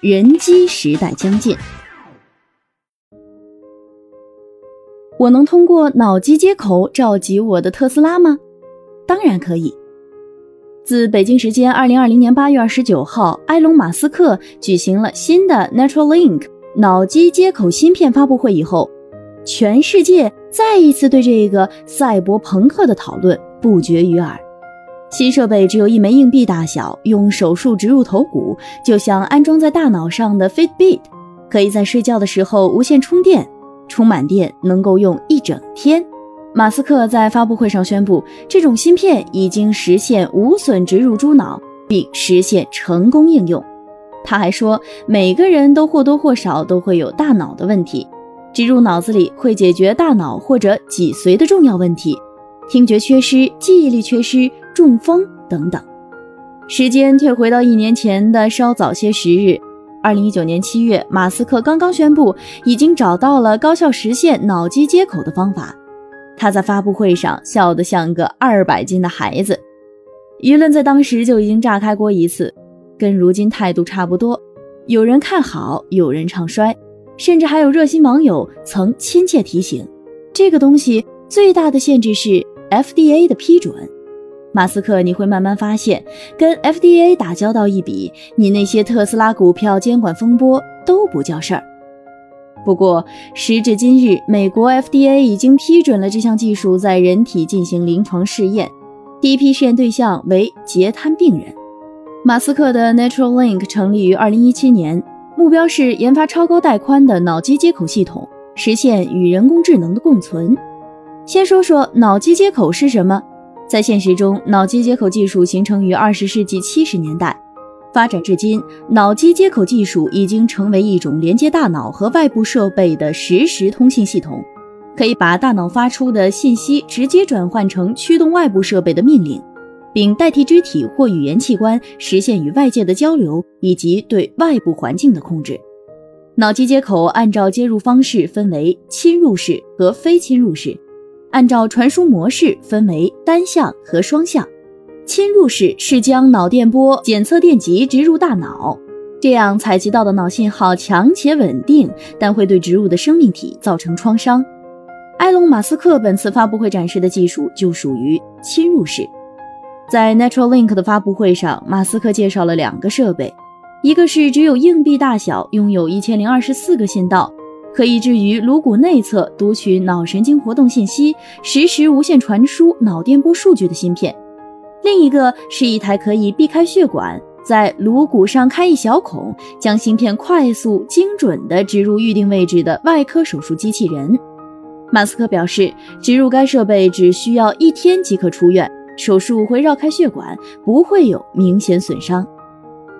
人机时代将近，我能通过脑机接口召集我的特斯拉吗？当然可以。自北京时间二零二零年八月二十九号，埃隆·马斯克举行了新的 Neuralink 脑机接口芯片发布会以后，全世界再一次对这个赛博朋克的讨论不绝于耳。新设备只有一枚硬币大小，用手术植入头骨，就像安装在大脑上的 Fitbit，可以在睡觉的时候无线充电，充满电能够用一整天。马斯克在发布会上宣布，这种芯片已经实现无损植入猪脑，并实现成功应用。他还说，每个人都或多或少都会有大脑的问题，植入脑子里会解决大脑或者脊髓的重要问题，听觉缺失、记忆力缺失。中风等等，时间退回到一年前的稍早些时日，二零一九年七月，马斯克刚刚宣布已经找到了高效实现脑机接口的方法。他在发布会上笑得像个二百斤的孩子，舆论在当时就已经炸开锅一次，跟如今态度差不多。有人看好，有人唱衰，甚至还有热心网友曾亲切提醒：这个东西最大的限制是 FDA 的批准。马斯克，你会慢慢发现，跟 FDA 打交道一比，你那些特斯拉股票监管风波都不叫事儿。不过，时至今日，美国 FDA 已经批准了这项技术在人体进行临床试验，第一批试验对象为截瘫病人。马斯克的 Neuralink 成立于2017年，目标是研发超高带宽的脑机接口系统，实现与人工智能的共存。先说说脑机接口是什么。在现实中，脑机接口技术形成于二十世纪七十年代，发展至今，脑机接口技术已经成为一种连接大脑和外部设备的实时通信系统，可以把大脑发出的信息直接转换成驱动外部设备的命令，并代替肢体或语言器官实现与外界的交流以及对外部环境的控制。脑机接口按照接入方式分为侵入式和非侵入式。按照传输模式分为单向和双向。侵入式是将脑电波检测电极植入大脑，这样采集到的脑信号强且稳定，但会对植入的生命体造成创伤。埃隆·马斯克本次发布会展示的技术就属于侵入式。在 Neuralink 的发布会上，马斯克介绍了两个设备，一个是只有硬币大小，拥有一千零二十四个信道。可以置于颅骨内侧读取脑神经活动信息，实时无线传输脑电波数据的芯片。另一个是一台可以避开血管，在颅骨上开一小孔，将芯片快速精准地植入预定位置的外科手术机器人。马斯克表示，植入该设备只需要一天即可出院，手术会绕开血管，不会有明显损伤。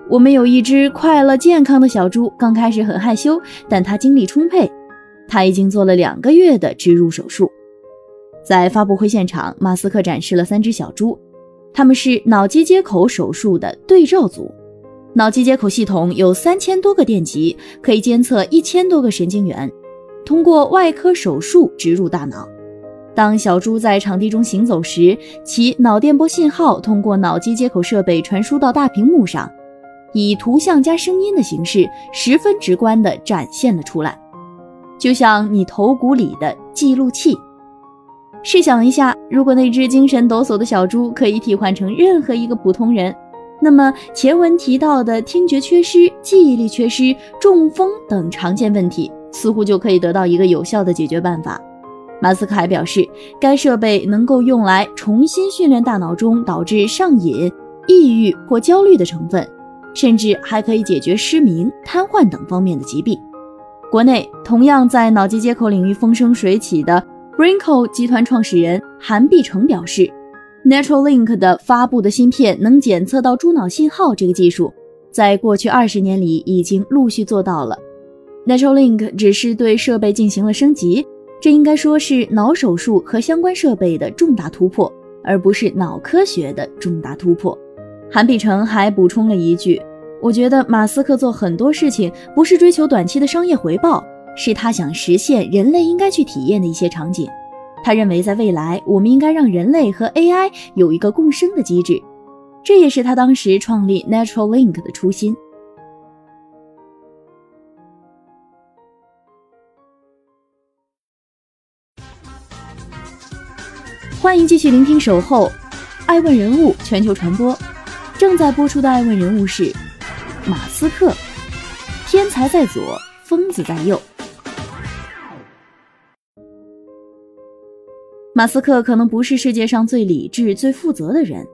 我们有一只快乐健康的小猪，刚开始很害羞，但它精力充沛。它已经做了两个月的植入手术。在发布会现场，马斯克展示了三只小猪，他们是脑机接口手术的对照组。脑机接口系统有三千多个电极，可以监测一千多个神经元，通过外科手术植入大脑。当小猪在场地中行走时，其脑电波信号通过脑机接口设备传输到大屏幕上。以图像加声音的形式，十分直观地展现了出来，就像你头骨里的记录器。试想一下，如果那只精神抖擞的小猪可以替换成任何一个普通人，那么前文提到的听觉缺失、记忆力缺失、中风等常见问题，似乎就可以得到一个有效的解决办法。马斯克还表示，该设备能够用来重新训练大脑中导致上瘾、抑郁或焦虑的成分。甚至还可以解决失明、瘫痪等方面的疾病。国内同样在脑机接口领域风生水起的 Brinco 集团创始人韩碧成表示，Natural Link 的发布的芯片能检测到猪脑信号这个技术，在过去二十年里已经陆续做到了 Natural Link 只是对设备进行了升级，这应该说是脑手术和相关设备的重大突破，而不是脑科学的重大突破。韩碧城还补充了一句：“我觉得马斯克做很多事情不是追求短期的商业回报，是他想实现人类应该去体验的一些场景。他认为在未来，我们应该让人类和 AI 有一个共生的机制，这也是他当时创立 Natural Link 的初心。”欢迎继续聆听《守候》，爱问人物全球传播。正在播出的爱问人物是马斯克，天才在左，疯子在右。马斯克可能不是世界上最理智、最负责的人，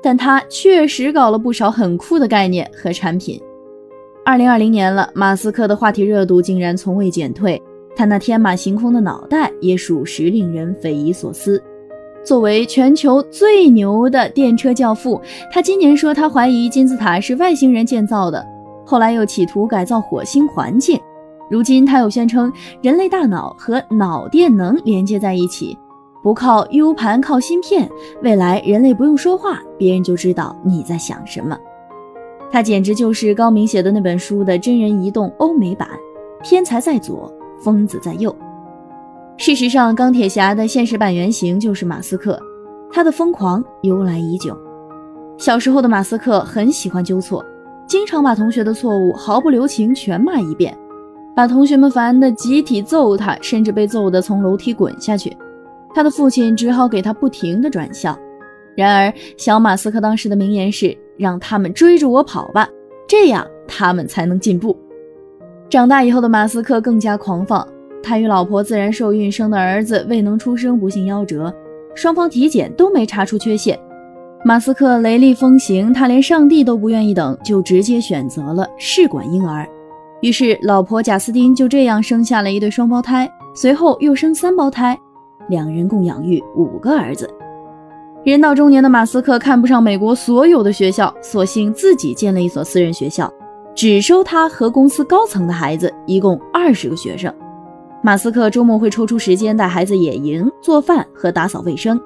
但他确实搞了不少很酷的概念和产品。二零二零年了，马斯克的话题热度竟然从未减退，他那天马行空的脑袋也属实令人匪夷所思。作为全球最牛的电车教父，他今年说他怀疑金字塔是外星人建造的，后来又企图改造火星环境，如今他又宣称人类大脑和脑电能连接在一起，不靠 U 盘靠芯片，未来人类不用说话，别人就知道你在想什么。他简直就是高明写的那本书的真人移动欧美版，天才在左，疯子在右。事实上，钢铁侠的现实版原型就是马斯克，他的疯狂由来已久。小时候的马斯克很喜欢纠错，经常把同学的错误毫不留情全骂一遍，把同学们烦得集体揍他，甚至被揍得从楼梯滚下去。他的父亲只好给他不停的转校。然而，小马斯克当时的名言是：“让他们追着我跑吧，这样他们才能进步。”长大以后的马斯克更加狂放。他与老婆自然受孕生的儿子未能出生，不幸夭折，双方体检都没查出缺陷。马斯克雷厉风行，他连上帝都不愿意等，就直接选择了试管婴儿。于是，老婆贾斯汀就这样生下了一对双胞胎，随后又生三胞胎，两人共养育五个儿子。人到中年的马斯克看不上美国所有的学校，索性自己建了一所私人学校，只收他和公司高层的孩子，一共二十个学生。马斯克周末会抽出时间带孩子野营、做饭和打扫卫生，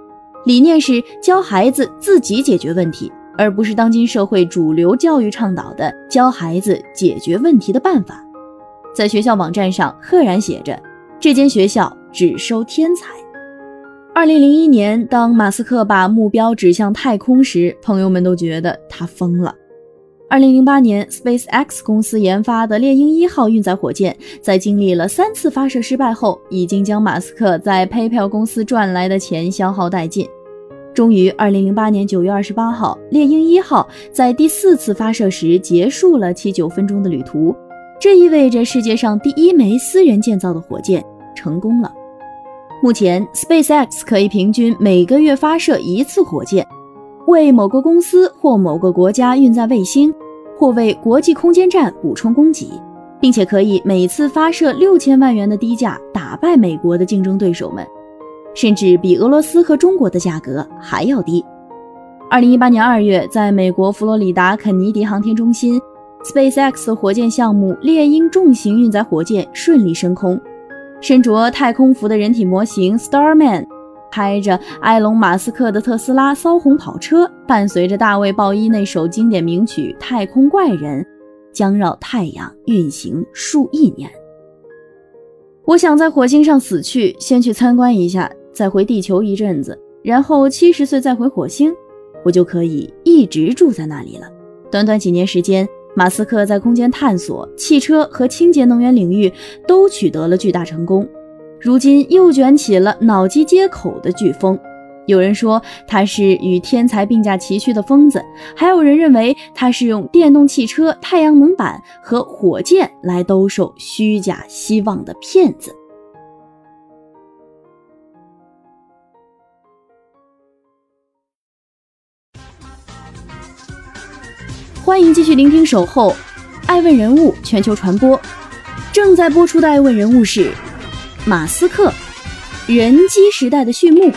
理念是教孩子自己解决问题，而不是当今社会主流教育倡导的教孩子解决问题的办法。在学校网站上赫然写着：“这间学校只收天才。”二零零一年，当马斯克把目标指向太空时，朋友们都觉得他疯了。二零零八年，SpaceX 公司研发的猎鹰一号运载火箭，在经历了三次发射失败后，已经将马斯克在 PayPal 公司赚来的钱消耗殆尽。终于，二零零八年九月二十八号，猎鹰一号在第四次发射时结束了七九分钟的旅途，这意味着世界上第一枚私人建造的火箭成功了。目前，SpaceX 可以平均每个月发射一次火箭。为某个公司或某个国家运载卫星，或为国际空间站补充供给，并且可以每次发射六千万元的低价打败美国的竞争对手们，甚至比俄罗斯和中国的价格还要低。二零一八年二月，在美国佛罗里达肯尼迪航天中心，SpaceX 火箭项目猎鹰重型运载火箭顺利升空，身着太空服的人体模型 Starman。开着埃隆·马斯克的特斯拉骚红跑车，伴随着大卫·鲍伊那首经典名曲《太空怪人》，将绕太阳运行数亿年。我想在火星上死去，先去参观一下，再回地球一阵子，然后七十岁再回火星，我就可以一直住在那里了。短短几年时间，马斯克在空间探索、汽车和清洁能源领域都取得了巨大成功。如今又卷起了脑机接口的飓风，有人说他是与天才并驾齐驱的疯子，还有人认为他是用电动汽车、太阳能板和火箭来兜售虚假希望的骗子。欢迎继续聆听《守候》，爱问人物全球传播，正在播出的爱问人物是。马斯克，人机时代的序幕。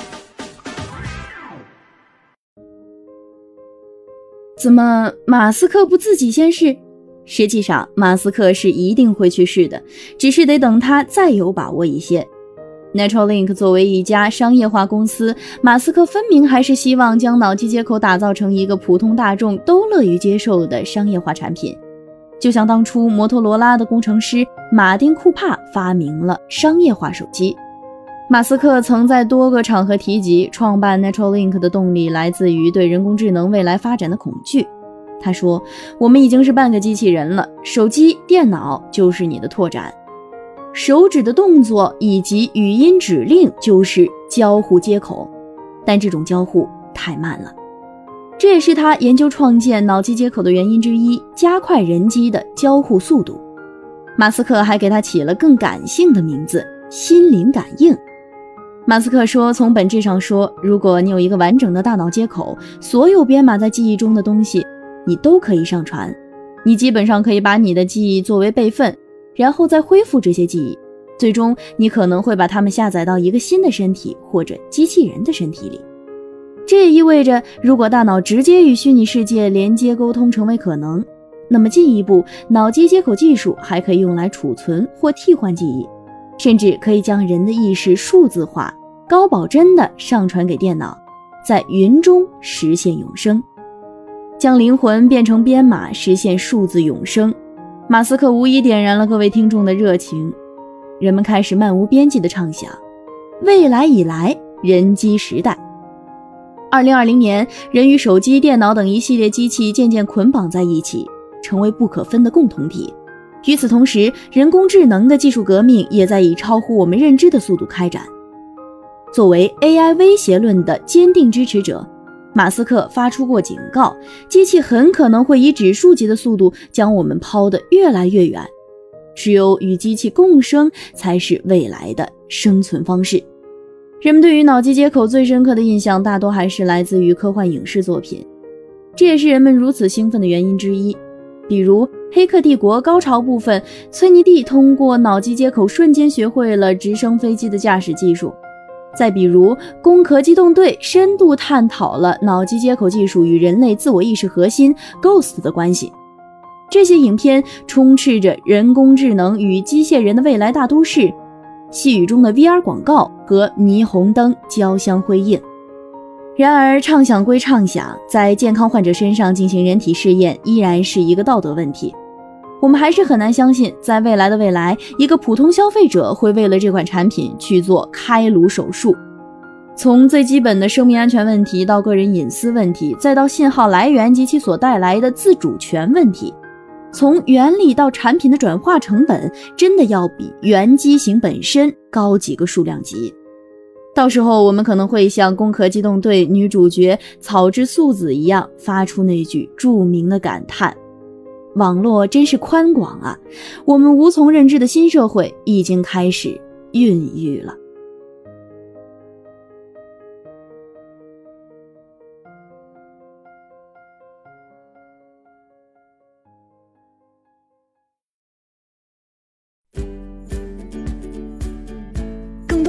怎么，马斯克不自己先试？实际上，马斯克是一定会去试的，只是得等他再有把握一些。Neuralink 作为一家商业化公司，马斯克分明还是希望将脑机接口打造成一个普通大众都乐于接受的商业化产品。就像当初摩托罗拉的工程师马丁·库帕发明了商业化手机，马斯克曾在多个场合提及，创办 Neuralink 的动力来自于对人工智能未来发展的恐惧。他说：“我们已经是半个机器人了，手机、电脑就是你的拓展，手指的动作以及语音指令就是交互接口，但这种交互太慢了。这也是他研究创建脑机接口的原因之一，加快人机的交互速度。马斯克还给他起了更感性的名字——心灵感应。马斯克说：“从本质上说，如果你有一个完整的大脑接口，所有编码在记忆中的东西。”你都可以上传，你基本上可以把你的记忆作为备份，然后再恢复这些记忆。最终，你可能会把它们下载到一个新的身体或者机器人的身体里。这也意味着，如果大脑直接与虚拟世界连接沟通成为可能，那么进一步，脑机接口技术还可以用来储存或替换记忆，甚至可以将人的意识数字化、高保真的上传给电脑，在云中实现永生。将灵魂变成编码，实现数字永生。马斯克无疑点燃了各位听众的热情，人们开始漫无边际的畅想：未来已来，人机时代。二零二零年，人与手机、电脑等一系列机器渐渐捆绑在一起，成为不可分的共同体。与此同时，人工智能的技术革命也在以超乎我们认知的速度开展。作为 AI 威胁论的坚定支持者。马斯克发出过警告，机器很可能会以指数级的速度将我们抛得越来越远。只有与机器共生，才是未来的生存方式。人们对于脑机接口最深刻的印象，大多还是来自于科幻影视作品，这也是人们如此兴奋的原因之一。比如《黑客帝国》高潮部分，崔尼蒂通过脑机接口瞬间学会了直升飞机的驾驶技术。再比如，《攻壳机动队》深度探讨了脑机接口技术与人类自我意识核心 Ghost 的关系。这些影片充斥着人工智能与机械人的未来大都市，细雨中的 VR 广告和霓虹灯交相辉映。然而，畅想归畅想，在健康患者身上进行人体试验依然是一个道德问题。我们还是很难相信，在未来的未来，一个普通消费者会为了这款产品去做开颅手术。从最基本的生命安全问题到个人隐私问题，再到信号来源及其所带来的自主权问题，从原理到产品的转化成本，真的要比原机型本身高几个数量级。到时候，我们可能会像《攻壳机动队》女主角草之素子一样，发出那句著名的感叹。网络真是宽广啊！我们无从认知的新社会已经开始孕育了。